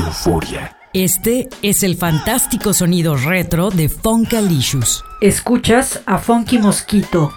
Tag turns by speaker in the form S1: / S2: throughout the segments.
S1: Euforia.
S2: Este es el fantástico sonido retro de Funkalicious.
S3: Escuchas a Funky Mosquito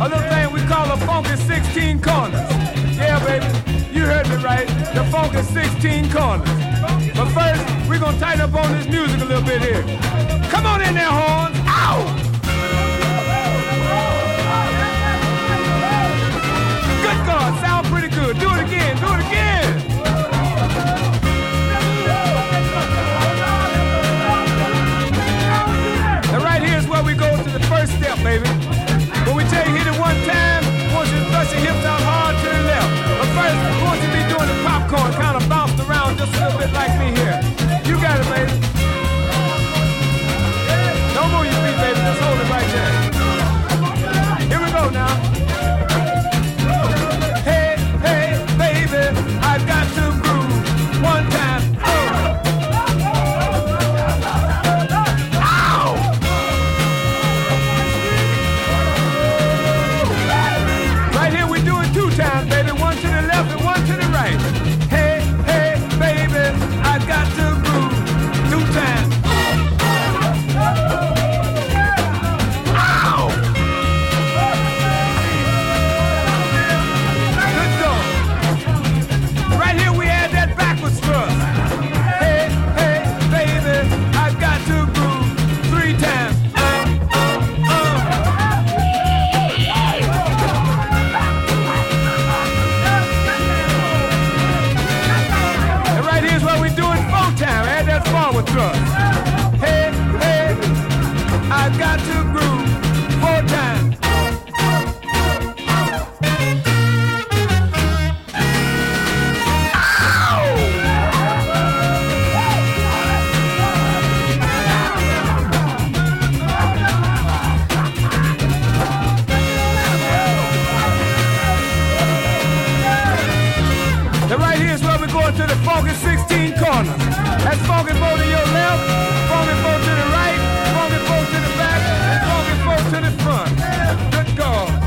S4: A
S1: little thing we call a funky 16 corners. Yeah, baby, you heard me right. The funky 16 corners. But first, we're gonna tighten up on this music a little bit here. Come on in there, horns. Ow! like me here. funky 16 corner. That's funky four to your left, funky four to the right, funky four to the back, and funky four to the front. Good God.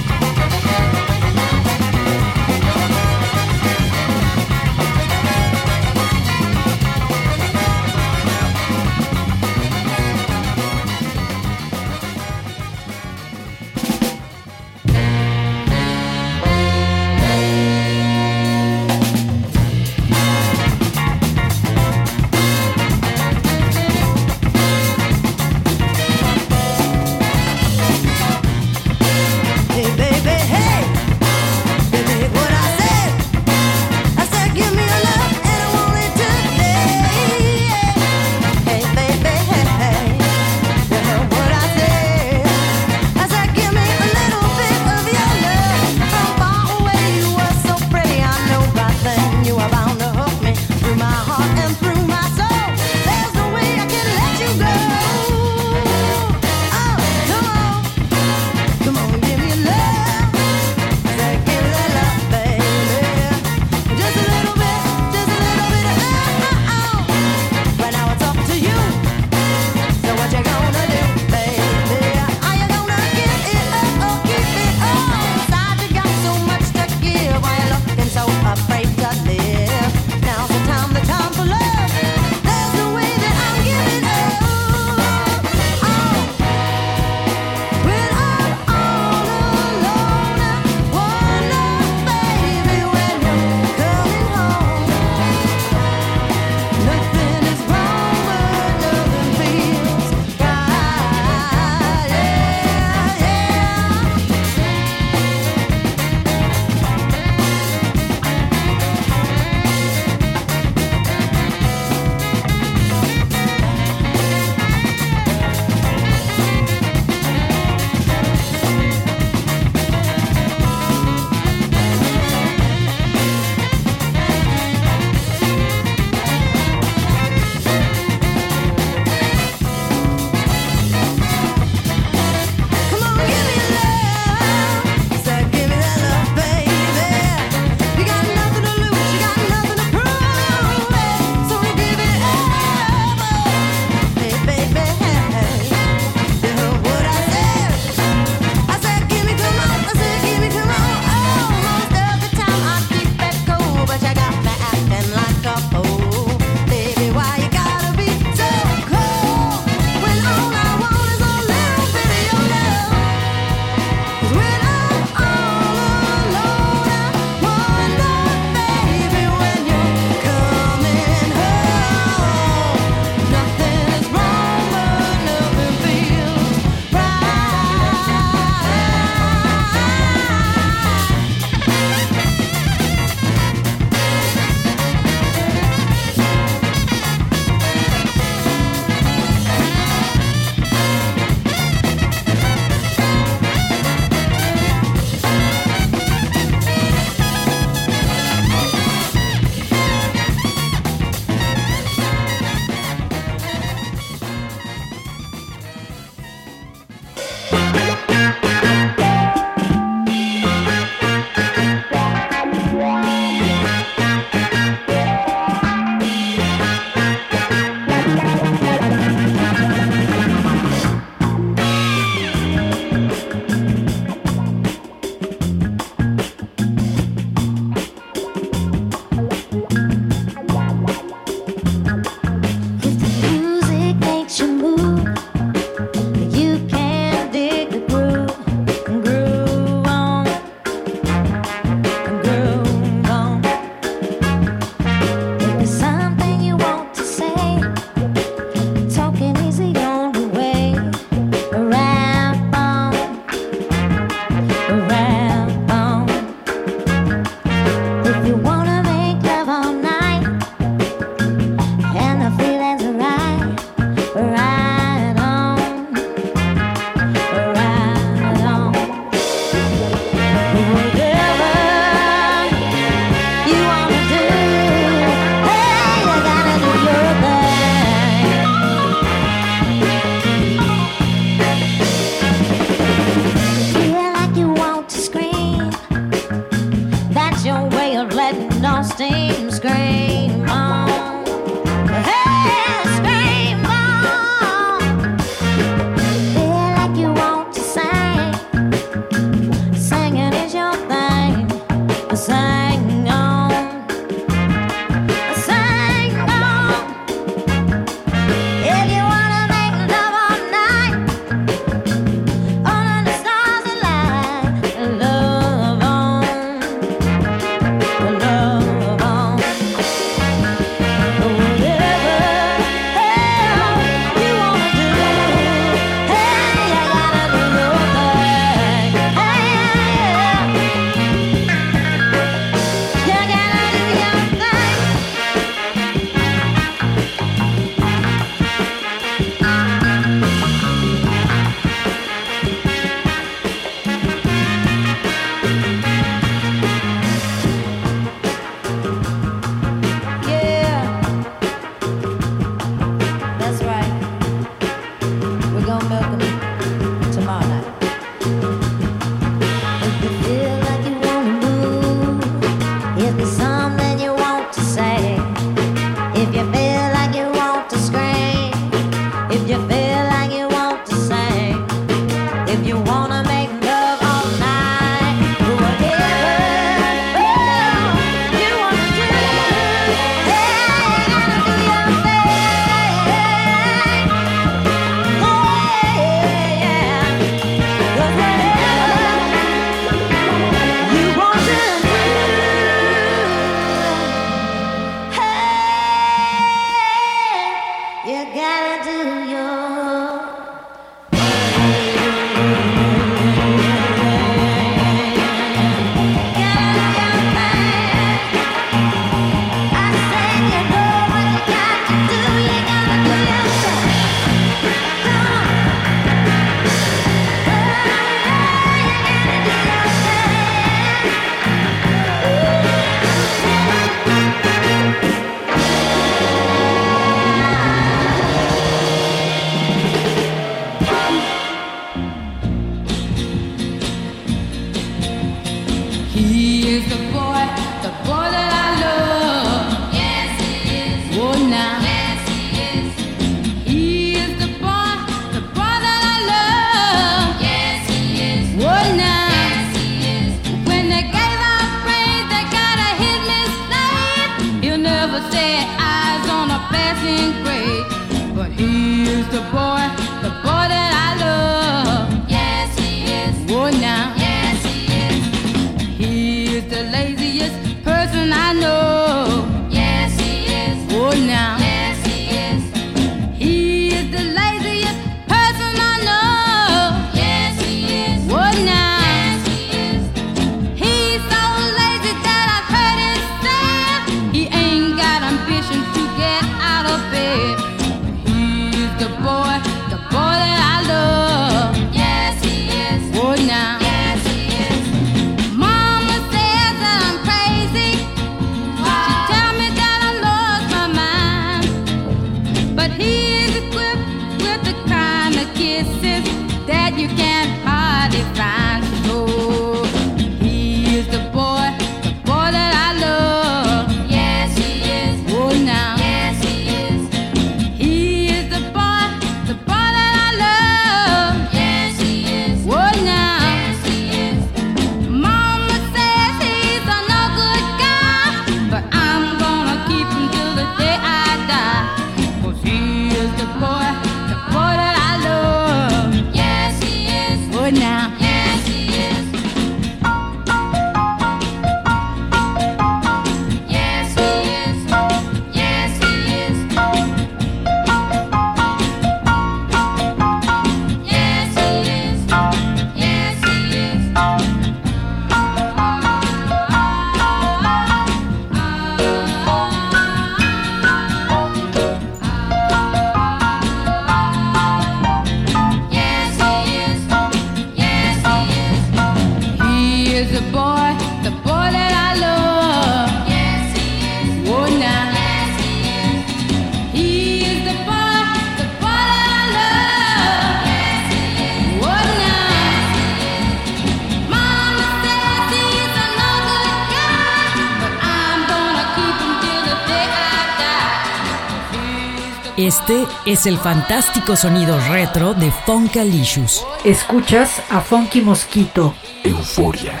S2: es el fantástico sonido retro de Funkalicious.
S3: Escuchas a Funky Mosquito.
S5: Euforia.